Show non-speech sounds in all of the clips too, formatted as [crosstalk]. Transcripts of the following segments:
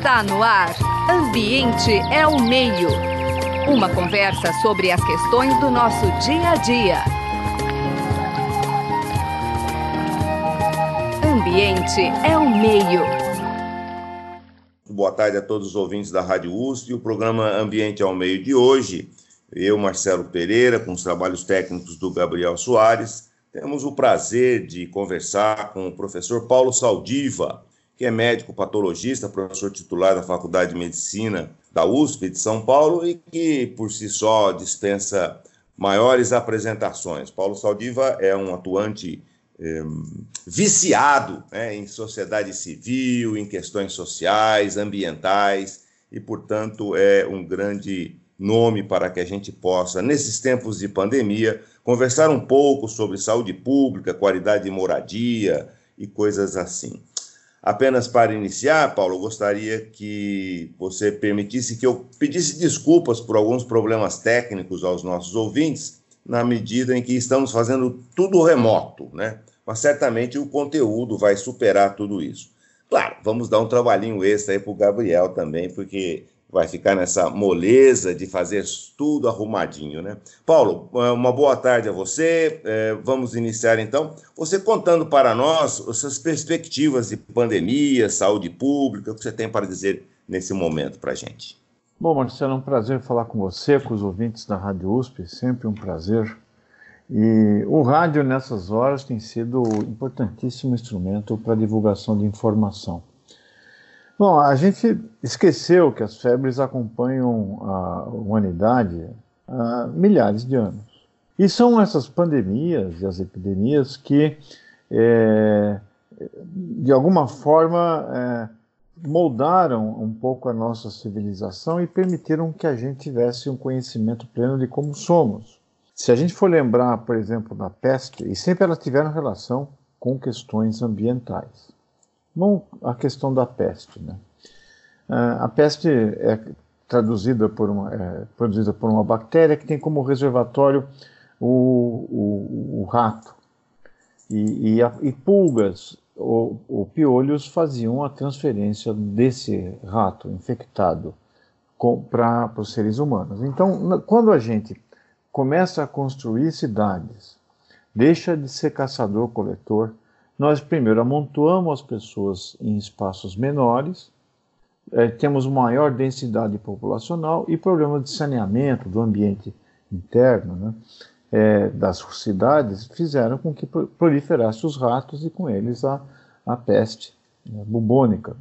Está no ar. Ambiente é o meio. Uma conversa sobre as questões do nosso dia a dia. Ambiente é o meio. Boa tarde a todos os ouvintes da Rádio USP. O programa Ambiente ao Meio de hoje, eu, Marcelo Pereira, com os trabalhos técnicos do Gabriel Soares, temos o prazer de conversar com o professor Paulo Saldiva, que é médico patologista, professor titular da Faculdade de Medicina da USP de São Paulo e que, por si só, dispensa maiores apresentações. Paulo Saldiva é um atuante eh, viciado né, em sociedade civil, em questões sociais, ambientais, e, portanto, é um grande nome para que a gente possa, nesses tempos de pandemia, conversar um pouco sobre saúde pública, qualidade de moradia e coisas assim. Apenas para iniciar, Paulo, gostaria que você permitisse que eu pedisse desculpas por alguns problemas técnicos aos nossos ouvintes, na medida em que estamos fazendo tudo remoto, né? Mas certamente o conteúdo vai superar tudo isso. Claro, vamos dar um trabalhinho extra aí para o Gabriel também, porque vai ficar nessa moleza de fazer tudo arrumadinho, né? Paulo, eh, uma boa tarde a você. É, vamos iniciar então. Você contando para nós as suas perspectivas de pandemia, saúde pública, o que você tem para dizer nesse momento para a gente. Bom, Marcelo, é um prazer falar com você, com os ouvintes da Rádio USP, sempre um prazer. E o rádio nessas horas tem sido um importantíssimo instrumento para divulgação de informação. Bom, a gente esqueceu que as febres acompanham a humanidade há milhares de anos. E são essas pandemias e as epidemias que, é, de alguma forma, é, moldaram um pouco a nossa civilização e permitiram que a gente tivesse um conhecimento pleno de como somos. Se a gente for lembrar, por exemplo, da peste, e sempre elas tiveram relação com questões ambientais. Bom, a questão da peste. Né? Ah, a peste é traduzida por uma, é, produzida por uma bactéria que tem como reservatório o, o, o rato. E, e, a, e pulgas ou, ou, piolhos faziam a transferência desse rato infectado para os seres humanos. Então, quando a gente começa a construir cidades, deixa de ser caçador-coletor, nós primeiro amontoamos as pessoas em espaços menores, é, temos maior densidade populacional e problemas de saneamento do ambiente interno né, é, das cidades fizeram com que proliferassem os ratos e com eles a, a peste né, bubônica.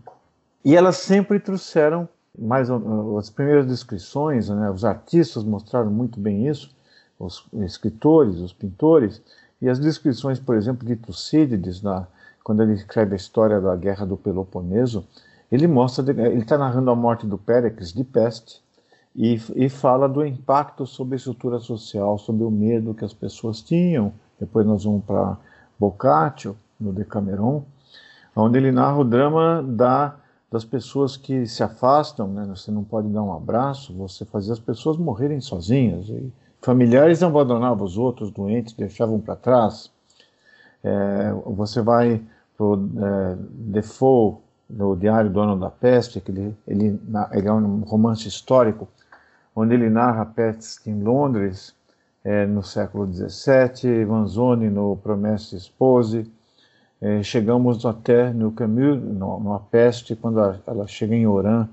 E elas sempre trouxeram mais as primeiras descrições, né, os artistas mostraram muito bem isso, os escritores, os pintores, e as descrições, por exemplo, de Tucídides, na, quando ele escreve a história da Guerra do Peloponeso, ele mostra, ele está narrando a morte do Péricles de peste e, e fala do impacto sobre a estrutura social, sobre o medo que as pessoas tinham. Depois nós vamos para Boccaccio, no Decameron, onde ele narra o drama da, das pessoas que se afastam, né? você não pode dar um abraço, você fazia as pessoas morrerem sozinhas. E, Familiares abandonavam os outros doentes, deixavam para trás. É, você vai para o é, Defoe, no Diário do Ano da Peste, que ele, ele, ele, é um romance histórico, onde ele narra a peste em Londres é, no século XVII, Manzoni no Promesse Espose, é, chegamos até no Camus, no Peste, quando ela, ela chega em Oran,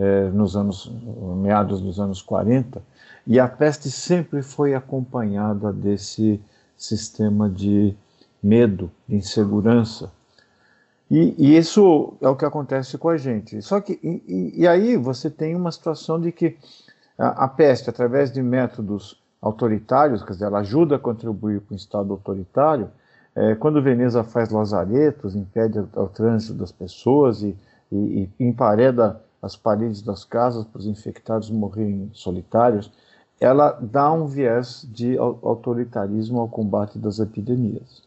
é, nos anos, meados dos anos 40, e a peste sempre foi acompanhada desse sistema de medo, de insegurança. E, e, isso é o que acontece com a gente. Só que, e, e aí você tem uma situação de que a, a, peste, através de métodos autoritários, quer dizer, ela ajuda a contribuir para um Estado autoritário, é, quando Veneza faz lazaretos, impede o, o trânsito das pessoas e, e, e empareda as paredes das casas para os infectados morrerem solitários, ela dá um viés de autoritarismo ao combate das epidemias.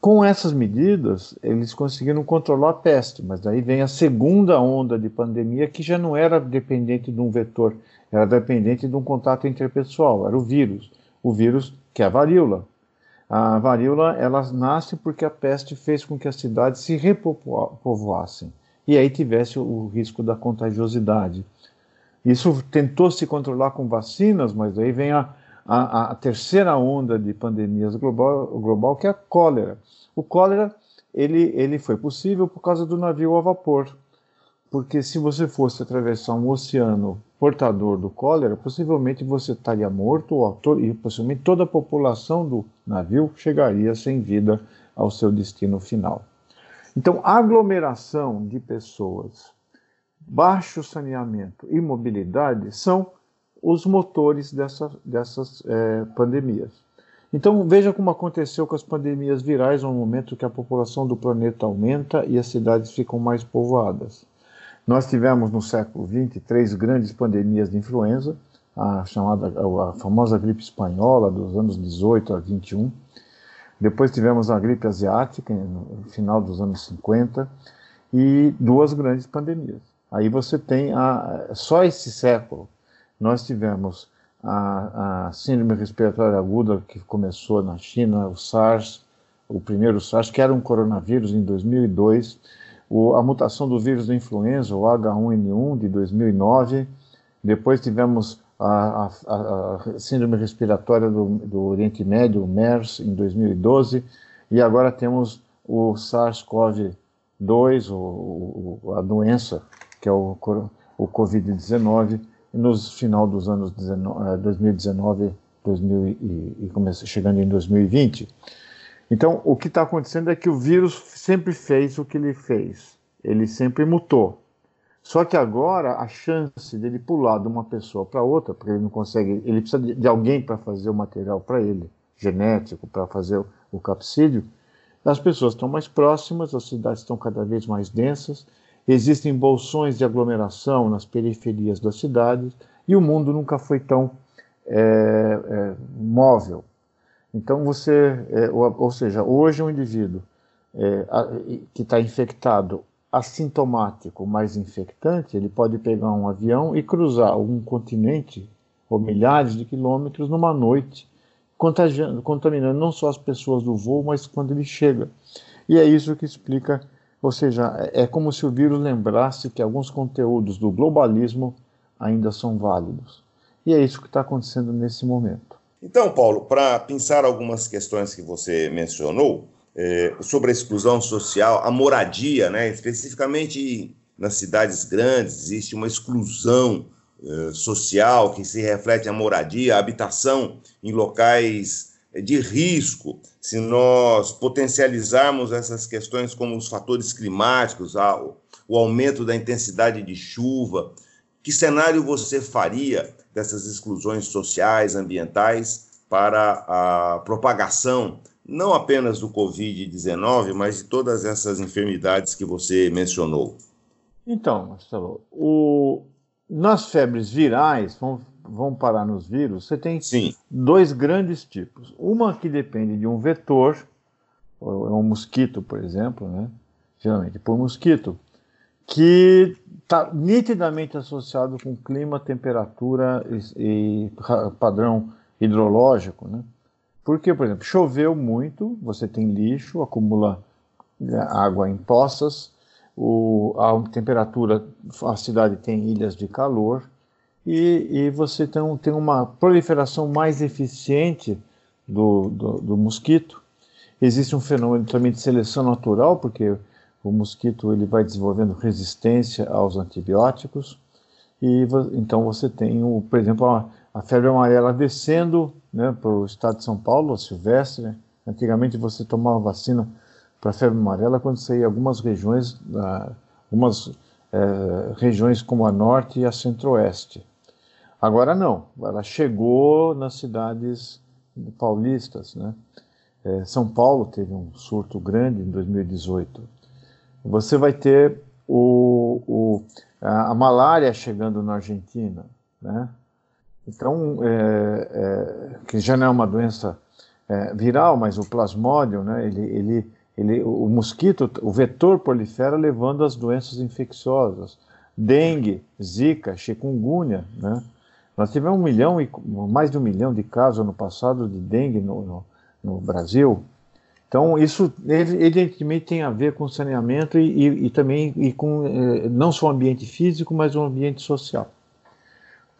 Com essas medidas, eles conseguiram controlar a peste, mas daí vem a segunda onda de pandemia que já não era dependente de um vetor, era dependente de um contato interpessoal, era o vírus. O vírus que é a varíola. A varíola ela nasce porque a peste fez com que as cidades se repovoassem. E aí tivesse o risco da contagiosidade. Isso tentou se controlar com vacinas, mas aí vem a, a, a terceira onda de pandemias global, global, que é a cólera. O cólera ele, ele foi possível por causa do navio a vapor, porque se você fosse atravessar um oceano portador do cólera, possivelmente você estaria morto ou, e possivelmente toda a população do navio chegaria sem vida ao seu destino final. Então, aglomeração de pessoas baixo saneamento e mobilidade são os motores dessa, dessas é, pandemias. Então veja como aconteceu com as pandemias virais no momento que a população do planeta aumenta e as cidades ficam mais povoadas. Nós tivemos no século XX três grandes pandemias de influenza, a chamada a famosa gripe espanhola dos anos 18 a 21. Depois tivemos a gripe asiática no final dos anos 50 e duas grandes pandemias. Aí você tem a, só esse século nós tivemos a, a, síndrome respiratória aguda que começou na China, o SARS, o primeiro SARS, que era um coronavírus em 2002, o, a mutação do vírus da influenza, o H1N1 de 2009, depois tivemos a, a síndrome respiratória do, do, Oriente Médio, o MERS, em 2012, e agora temos o SARS-CoV-2, a doença que é o, o Covid-19, no final dos anos 2019 2000 eh, e, e chegando em 2020. Então, o que está acontecendo é que o vírus sempre fez o que ele fez, ele sempre mutou. Só que agora a chance dele pular de uma pessoa para outra, porque ele não consegue, ele precisa de, de alguém para fazer o material para ele, genético, para fazer o, o capsídeo, as pessoas estão mais próximas, as cidades estão cada vez mais densas, Existem bolsões de aglomeração nas periferias das cidades e o mundo nunca foi tão é, é, móvel. Então você, é, ou, ou, seja, hoje um indivíduo é, a, que está infectado assintomático, mais infectante, ele pode pegar um avião e cruzar um continente ou milhares de quilômetros numa noite, contaminando não só as pessoas do voo, mas quando ele chega. E é isso que explica ou seja, é, é como se o vírus lembrasse que alguns conteúdos do globalismo ainda são válidos. E é isso que está acontecendo nesse momento. Então, Paulo, para pensar algumas questões que você mencionou, é, sobre a exclusão social, a moradia, né, especificamente nas cidades grandes, existe uma exclusão é, social que se reflete a moradia, a habitação em locais de risco, se nós potencializarmos essas questões como os fatores climáticos, o aumento da intensidade de chuva, que cenário você faria dessas exclusões sociais, ambientais, para a propagação não apenas do Covid-19, mas de todas essas enfermidades que você mencionou? Então, Marcelo, o... nas febres virais, vamos vão parar nos vírus, você tem Sim. dois grandes tipos. Uma que depende de um vetor, é um mosquito, por exemplo, né? geralmente por mosquito, que está nitidamente associado com clima, temperatura e, e padrão hidrológico. Né? Porque, por exemplo, choveu muito, você tem lixo, acumula né, água em poças, o, a temperatura, a cidade tem ilhas de calor, e, e você tem, tem uma proliferação mais eficiente do, do, do, mosquito. Existe um fenômeno também de seleção natural, porque o mosquito ele vai desenvolvendo resistência aos antibióticos, e então você tem, o, por exemplo, a, a febre amarela descendo né, para o estado de São Paulo, silvestre. Antigamente você tomava vacina para febre amarela quando você ia algumas regiões, ah, algumas eh, regiões como a norte e a centro-oeste. Agora não, ela chegou nas cidades paulistas, né? É, São Paulo teve um surto grande em 2018. Você vai ter o, o, a, a, malária chegando na Argentina, né? Então, é, é, que já não é uma doença é, viral, mas o plasmódio, né? Ele, ele, ele, o mosquito, o vetor prolifera levando as doenças infecciosas, dengue, zika, chikungunya, né? Nós tivemos um milhão e mais de um milhão de casos no passado de dengue no, no, no Brasil Então, isso evidentemente tem a ver com saneamento e, e, e também e com eh, não só o ambiente físico, mas o ambiente social.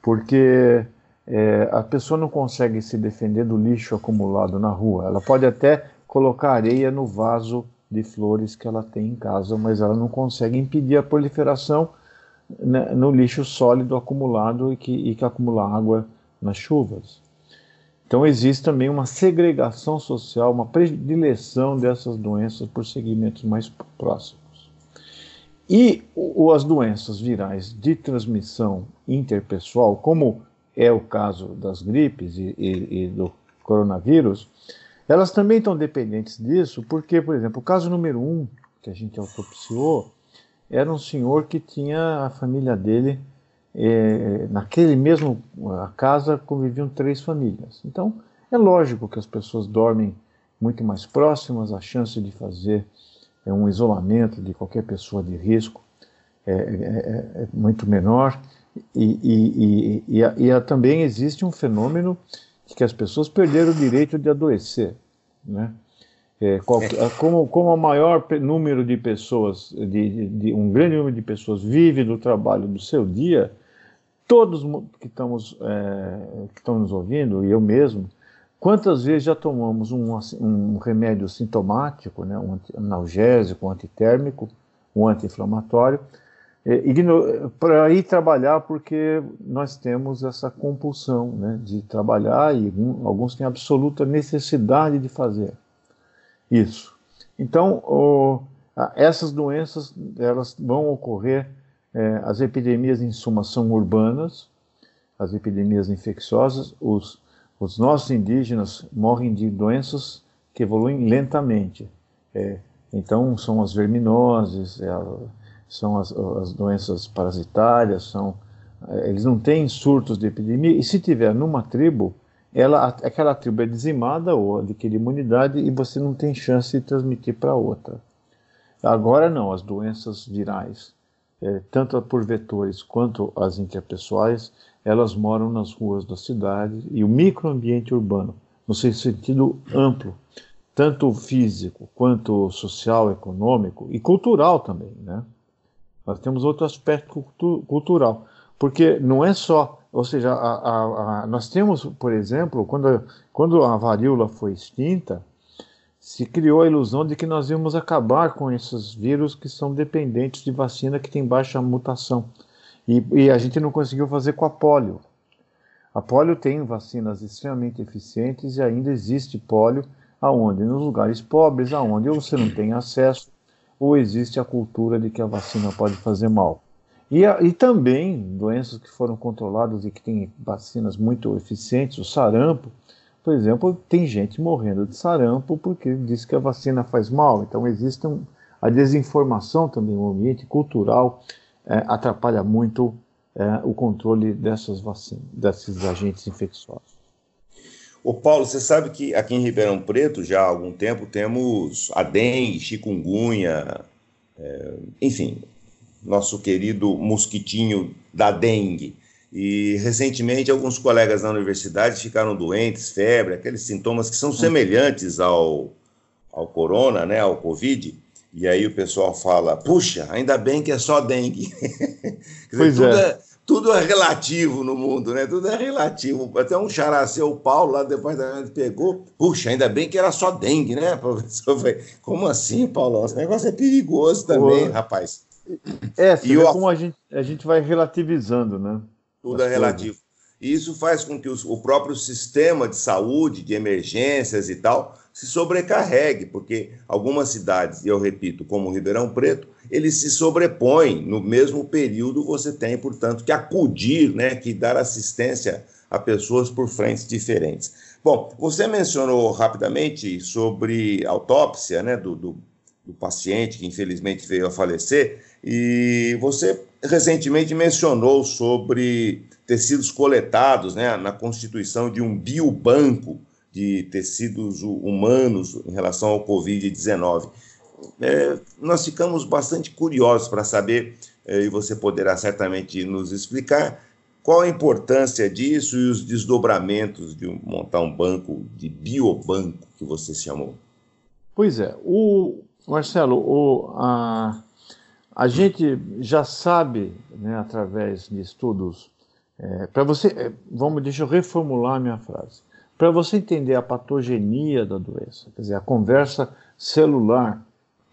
Porque eh, a pessoa não consegue se defender do lixo acumulado na rua. Ela pode até colocar areia no vaso de flores que ela tem em casa, mas ela não consegue impedir a proliferação né, no lixo sólido acumulado e que, e que acumula água nas chuvas. Então existe também uma segregação social, uma predileção dessas doenças por segmentos mais próximos. E o, as doenças virais de transmissão interpessoal, como é o caso das gripes e, e, e do coronavírus, elas também estão dependentes disso, porque, por exemplo, o caso número um que a gente autopsiou era um senhor que tinha a família dele é, naquele mesmo casa conviviam três famílias. Então é lógico que as pessoas dormem muito mais próximas, a chance de fazer é, um isolamento de qualquer pessoa de risco é, é, é, é muito menor. E, e, e, e, também existe um fenômeno de que as pessoas perderam o direito de adoecer. Né? É, qualquer, como, como o maior número de pessoas, de, de, um grande número de pessoas vive do trabalho do seu dia, todos que estamos é, que estão nos ouvindo, e eu mesmo, quantas vezes já tomamos um, um remédio sintomático, né, um analgésico, um antitérmico, um anti-inflamatório, para ir trabalhar porque nós temos essa compulsão né, de trabalhar e alguns têm absoluta necessidade de fazer isso. Então, o, essas doenças elas vão ocorrer é, as epidemias, em suma, são urbanas, as epidemias infecciosas. Os, os nossos indígenas morrem de doenças que evoluem lentamente. É, então, são as verminoses, é, são as, as, doenças parasitárias, são, é, eles não têm surtos de epidemia. E se tiver numa tribo, ela, aquela tribo é dizimada ou adquire imunidade e você não tem chance de transmitir para outra. Agora não, as doenças virais é, tanto por vetores quanto as interpessoais, elas moram nas ruas da cidade e o microambiente urbano, no seu sentido amplo, tanto físico quanto social, econômico e cultural também, né? Nós temos outro aspecto cultu cultural, porque não é só, ou seja, a, a, a, nós temos, por exemplo, quando, quando a varíola foi extinta, se criou a ilusão de que nós íamos acabar com esses vírus que são dependentes de vacina que tem baixa mutação. E, e, a gente não conseguiu fazer com a polio. A polio tem vacinas extremamente eficientes e ainda existe polio aonde? Nos lugares pobres, aonde você não tem acesso, ou existe a cultura de que a vacina pode fazer mal. E, e também doenças que foram controladas e que têm vacinas muito eficientes, o sarampo, por exemplo, tem gente morrendo de sarampo porque diz que a vacina faz mal. Então, existe um, a desinformação também, o ambiente cultural é, atrapalha muito é, o controle dessas vacinas, desses agentes infecciosos. Ô Paulo, você sabe que aqui em Ribeirão Preto, já há algum tempo, temos a dengue, chikungunya, é, enfim, nosso querido mosquitinho da dengue. E recentemente alguns colegas da universidade ficaram doentes, febre, aqueles sintomas que são semelhantes ao, ao corona, né, ao Covid. E aí o pessoal fala: puxa, ainda bem que é só dengue. [laughs] dizer, tudo, é. Tudo é relativo no mundo, né? Tudo é relativo. Até um characeu, o Paulo, lá do departamento, pegou. Puxa, ainda bem que era só dengue, né, [laughs] professor? Como assim, Paulo? Esse negócio é perigoso também, rapaz. É, você e o... como a gente, a gente vai relativizando, né? tudo é relativo. E isso faz com que o próprio sistema de saúde, de emergências e tal, se sobrecarregue, porque algumas cidades, e eu repito, como Ribeirão Preto, eles se sobrepõem no mesmo período, você tem, portanto, que acudir, né, que dar assistência a pessoas por frentes diferentes. Bom, você mencionou rapidamente sobre autópsia né, do, do, do paciente que infelizmente veio a falecer, e você recentemente mencionou sobre tecidos coletados né, na constituição de um biobanco de tecidos humanos em relação ao Covid-19. É, nós ficamos bastante curiosos para saber, é, e você poderá certamente nos explicar, qual a importância disso e os desdobramentos de montar um banco de biobanco que você chamou. Pois é, o Marcelo, o, a, a gente já sabe, né, através de estudos, é, para você, é, vamos, deixa eu reformular a minha frase. Para você entender a patogenia da doença, quer dizer, a conversa celular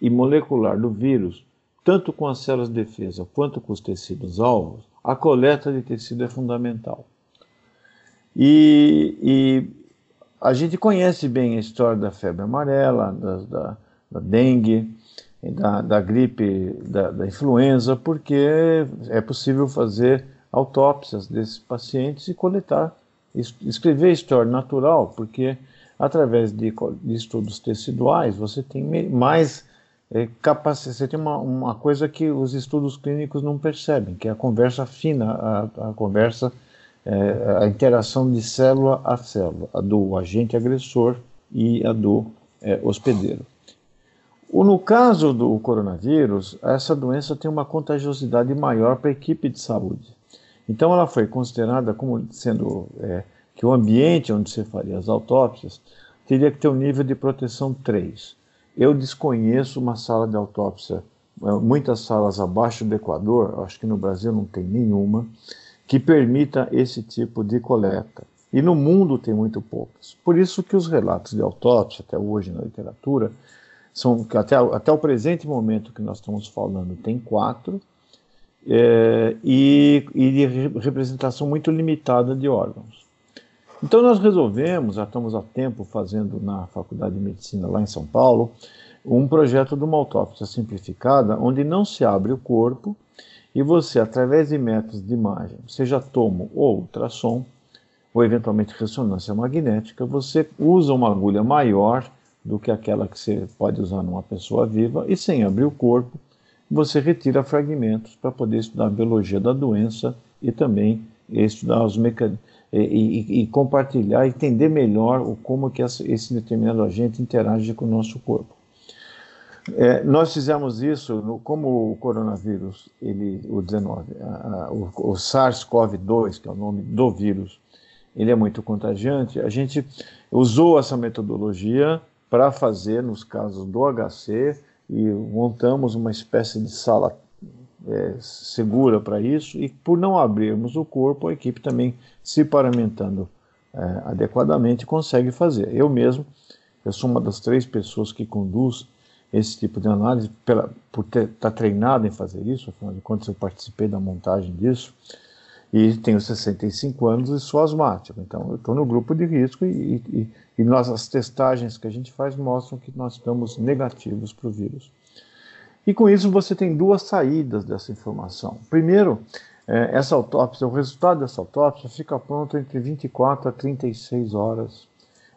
e molecular do vírus, tanto com as células de defesa quanto com os tecidos alvos, a coleta de tecido é fundamental. E, e a gente conhece bem a história da febre amarela, da, da, da dengue, da, da gripe, da, da, influenza, porque é possível fazer autópsias desses pacientes e coletar, escrever história natural, porque através de, de estudos teciduais você tem mais é, capacidade, você tem uma, uma coisa que os estudos clínicos não percebem, que é a conversa fina, a, a conversa, é, a interação de célula a célula, a do agente agressor e a do é, hospedeiro. No caso do coronavírus, essa doença tem uma contagiosidade maior para a equipe de saúde. Então, ela foi considerada como sendo é, que o ambiente onde você faria as autópsias teria que ter um nível de proteção 3. Eu desconheço uma sala de autópsia, é, muitas salas abaixo do Equador, acho que no Brasil não tem nenhuma, que permita esse tipo de coleta. E no mundo tem muito poucas. Por isso que os relatos de autópsia, até hoje na literatura, são até, até o presente momento que nós estamos falando, tem quatro, é, e, e de representação muito limitada de órgãos. Então nós resolvemos, já estamos há tempo fazendo na Faculdade de Medicina lá em São Paulo, um projeto de uma autópsia simplificada, onde não se abre o corpo e você, através de métodos de imagem, seja tomo ou ultrassom, ou eventualmente ressonância magnética, você usa uma agulha maior do que aquela que você pode usar numa pessoa viva e sem abrir o corpo, você retira fragmentos para poder estudar a biologia da doença e também estudar os mecanismos e, e, e, compartilhar, entender melhor o, como que esse determinado agente interage com o nosso corpo. É, nós fizemos isso, no, como o coronavírus, ele, o 19, a, a, o, o SARS-CoV-2, que é o nome do vírus, ele é muito contagiante, a gente usou essa metodologia para fazer, nos casos do HC, e montamos uma espécie de sala é, segura para isso, e por não abrirmos o corpo, a equipe também, se paramentando é, adequadamente, consegue fazer. Eu mesmo, eu sou uma das três pessoas que conduz esse tipo de análise, pela, por estar tá treinado em fazer isso, afinal de contas eu participei da montagem disso, e tenho 65 anos e sou asmático, então eu estou no grupo de risco e, e, e nós, as testagens que a gente faz mostram que nós estamos negativos para o vírus. E com isso você tem duas saídas dessa informação. Primeiro, é, essa autópsia, o resultado dessa autópsia fica pronto entre 24 a 36 horas,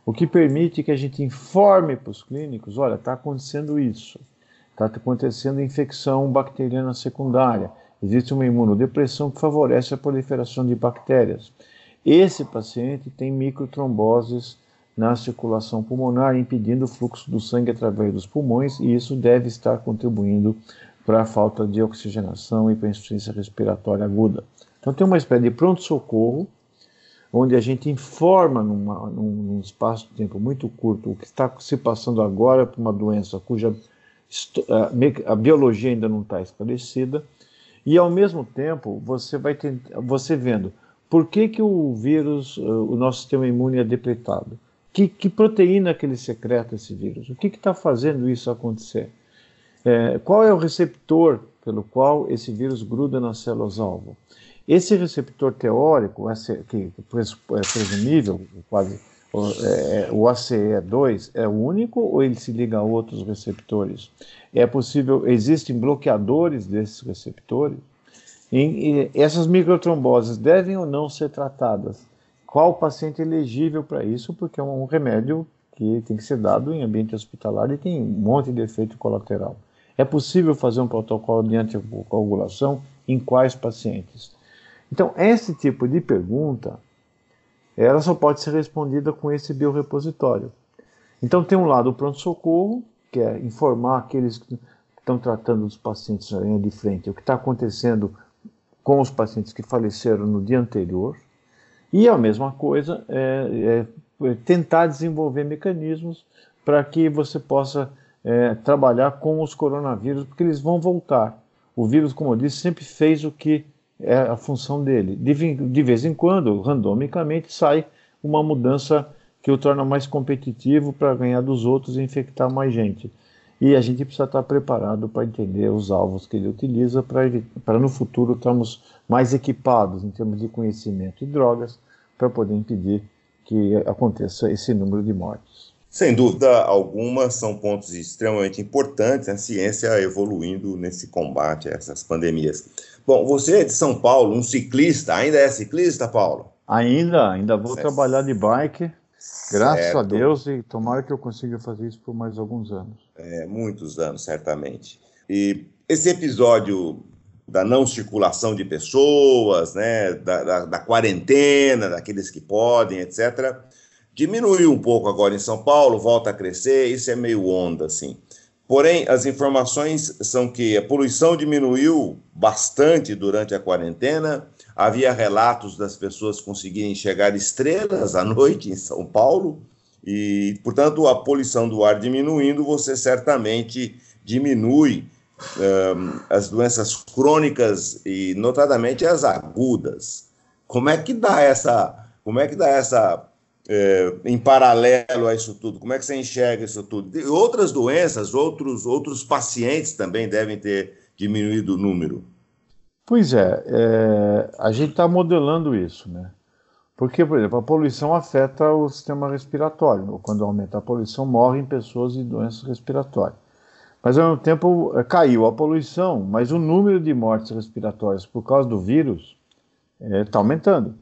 o que permite que a gente informe para os clínicos, olha, está acontecendo isso, está acontecendo infecção bacteriana secundária, existe uma imunodepressão que favorece a proliferação de bactérias. Esse paciente tem microtromboses na circulação pulmonar, impedindo o fluxo do sangue através dos pulmões, e isso deve estar contribuindo para a falta de oxigenação e para a insuficiência respiratória aguda. Então, tem uma espécie de pronto-socorro, onde a gente informa numa, num, espaço de tempo muito curto o que está se passando agora para uma doença cuja a biologia ainda não está esclarecida, e ao mesmo tempo você vai ter, você vendo por que, que o vírus, o nosso sistema imune é depletado, que, que proteína que ele secreta esse vírus, o que está fazendo isso acontecer, é, qual é o receptor pelo qual esse vírus gruda nas células-alvo. Esse receptor teórico, que é presumível, quase é, o ACE2 é o único ou ele se liga a outros receptores? É possível, existem bloqueadores desses receptores? E, essas microtromboses devem ou não ser tratadas? Qual paciente é elegível para isso? Porque é um remédio que tem que ser dado em ambiente hospitalar e tem um monte de efeito colateral. É possível fazer um protocolo de anticoagulação em quais pacientes? Então, esse tipo de pergunta ela só pode ser respondida com esse biorepositório. Então tem um lado o pronto-socorro, que é informar aqueles que estão tratando dos pacientes na linha de frente, o que está acontecendo com os pacientes que faleceram no dia anterior, e a mesma coisa é, é tentar desenvolver mecanismos para que você possa é, trabalhar com os coronavírus, porque eles vão voltar. O vírus, como eu disse, sempre fez o que é a função dele. De, de vez em quando, randomicamente, sai uma mudança que o torna mais competitivo para ganhar dos outros e infectar mais gente. E a gente precisa estar preparado para entender os alvos que ele utiliza para no futuro estarmos mais equipados em termos de conhecimento e drogas para poder impedir que aconteça esse número de mortes. Sem dúvida alguma, são pontos extremamente importantes, a ciência evoluindo nesse combate a essas pandemias. Bom, você é de São Paulo, um ciclista, ainda é ciclista, Paulo? Ainda, ainda vou certo. trabalhar de bike, graças certo. a Deus, e tomara que eu consiga fazer isso por mais alguns anos. É, muitos anos, certamente. E esse episódio da não circulação de pessoas, né, da, da, da, quarentena, daqueles que podem, etc., diminuiu um pouco agora em São Paulo, volta a crescer, isso é meio onda, assim. Porém, as informações são que a poluição diminuiu bastante durante a quarentena, havia relatos das pessoas conseguirem enxergar estrelas à [laughs] noite em São Paulo, e, portanto, a poluição do ar diminuindo, você certamente diminui um, as doenças crônicas e notadamente as agudas. Como é que dá essa, como é que dá essa é, em paralelo a isso tudo? Como é que você enxerga isso tudo? E outras doenças, outros outros pacientes também devem ter diminuído o número. Pois é, é a gente está modelando isso, né? Porque, por exemplo, a poluição afeta o sistema respiratório. Quando aumenta a poluição, morrem pessoas de doenças respiratórias. Mas ao mesmo tempo eh, caiu a poluição, mas o número de mortes respiratórias por causa do vírus está é, aumentando.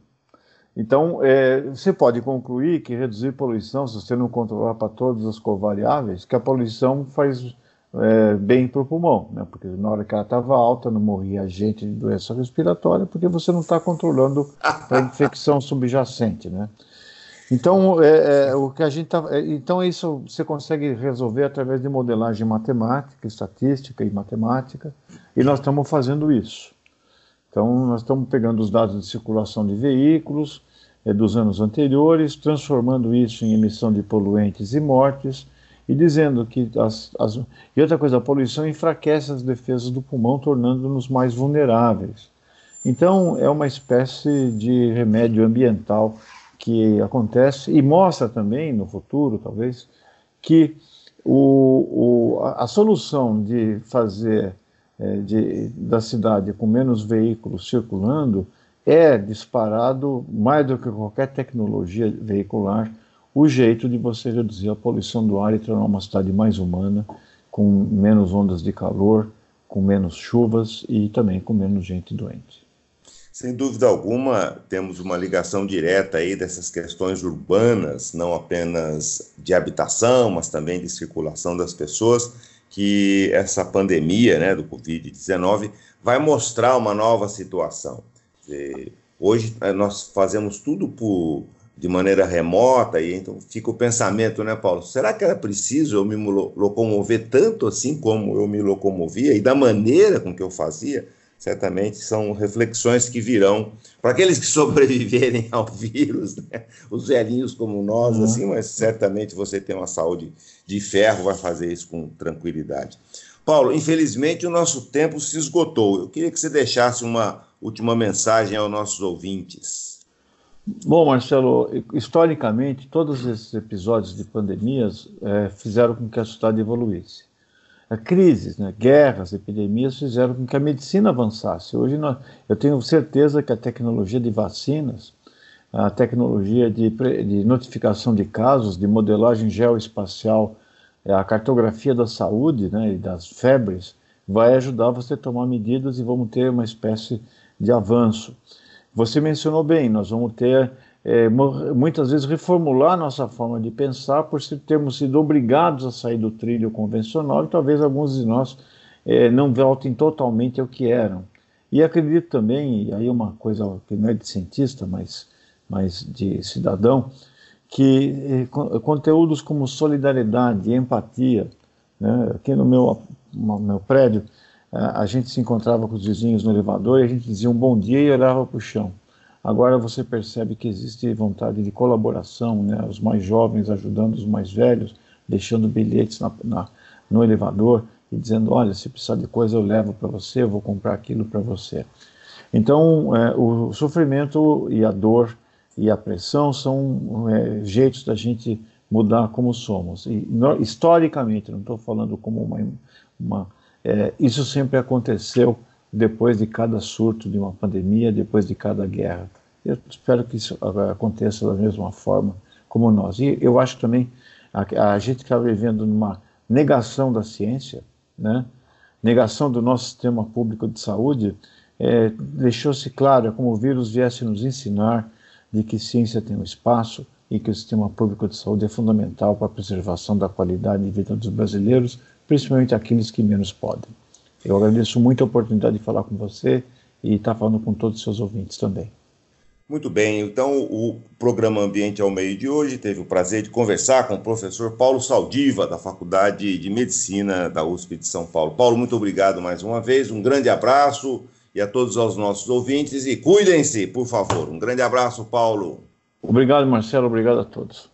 Então, é, você pode concluir que reduzir poluição, se você não controlar para todas as covariáveis, que a poluição faz é, bem para o pulmão, né? porque na hora que ela estava alta não morria gente de doença respiratória, porque você não está controlando a infecção [laughs] subjacente. Né? Então, é, é, o que a gente tá, é, então isso você consegue resolver através de modelagem matemática, estatística e matemática, e nós estamos fazendo isso. Então, nós estamos pegando os dados de circulação de veículos é, dos anos anteriores, transformando isso em emissão de poluentes e mortes, e dizendo que as, as e outra coisa, a poluição enfraquece as defesas do pulmão, tornando-nos mais vulneráveis. Então, é uma espécie de remédio ambiental que acontece e mostra também no futuro, talvez, que o, o, a, a, solução de fazer é, de, da cidade com menos veículos circulando é disparado, mais do que qualquer tecnologia veicular, o jeito de você reduzir a poluição do ar e tornar uma cidade mais humana, com menos ondas de calor, com menos chuvas e também com menos gente doente. Sem dúvida alguma, temos uma ligação direta aí dessas questões urbanas, não apenas de habitação, mas também de circulação das pessoas, que essa pandemia né, do Covid-19 vai mostrar uma nova situação. Hoje eh, nós fazemos tudo por, de maneira remota, e então fica o pensamento, né, Paulo? Será que era preciso eu me locomover tanto assim como eu me locomovia e da maneira com que eu fazia? Certamente são reflexões que virão para aqueles que [laughs] sobreviverem ao vírus, né? os velhinhos como nós, uhum. assim, mas certamente você tem uma saúde de ferro, vai fazer isso com tranquilidade. Paulo, infelizmente o nosso tempo se esgotou. Eu queria que você deixasse uma última mensagem aos nossos ouvintes. Bom, Marcelo, historicamente, todos esses episódios de pandemias é, fizeram com que a sociedade evoluísse crises, né, guerras, epidemias fizeram com que a medicina avançasse. Hoje nós, eu tenho certeza que a tecnologia de vacinas, a tecnologia de, de notificação de casos, de modelagem geoespacial, a cartografia da saúde né, e das febres, vai ajudar você a tomar medidas e vamos ter uma espécie de avanço. Você mencionou bem, nós vamos ter é, muitas vezes reformular nossa forma de pensar por termos sido obrigados a sair do trilho convencional e talvez alguns de nós é, não voltem totalmente ao que eram. E acredito também, e aí uma coisa que não é de cientista, mas, mas de cidadão, que é, conteúdos como solidariedade e empatia, né, aqui no meu, no meu prédio, a gente se encontrava com os vizinhos no elevador e a gente dizia um bom dia e olhava para o chão. Agora você percebe que existe vontade de colaboração, né? os mais jovens ajudando os mais velhos, deixando bilhetes na, na, no elevador e dizendo: olha, se precisar de coisa eu levo para você, eu vou comprar aquilo para você. Então, é, o sofrimento e a dor e a pressão são é, jeitos da gente mudar como somos. E no, historicamente, não estou falando como uma. uma é, isso sempre aconteceu depois de cada surto de uma pandemia, depois de cada guerra. Eu espero que isso aconteça da mesma forma como nós. E eu acho também a, a gente está vivendo numa negação da ciência, né? negação do nosso sistema público de saúde, é, deixou-se claro, é como o vírus viesse nos ensinar de que ciência tem um espaço e que o sistema público de saúde é fundamental para a preservação da qualidade de vida dos brasileiros, principalmente aqueles que menos podem. Eu agradeço muito a oportunidade de falar com você e estar falando com todos os seus ouvintes também. Muito bem, então o programa Ambiente ao Meio de hoje teve o prazer de conversar com o professor Paulo Saldiva, da Faculdade de Medicina da USP de São Paulo. Paulo, muito obrigado mais uma vez, um grande abraço e a todos os nossos ouvintes e cuidem-se, por favor. Um grande abraço, Paulo. Obrigado, Marcelo, obrigado a todos.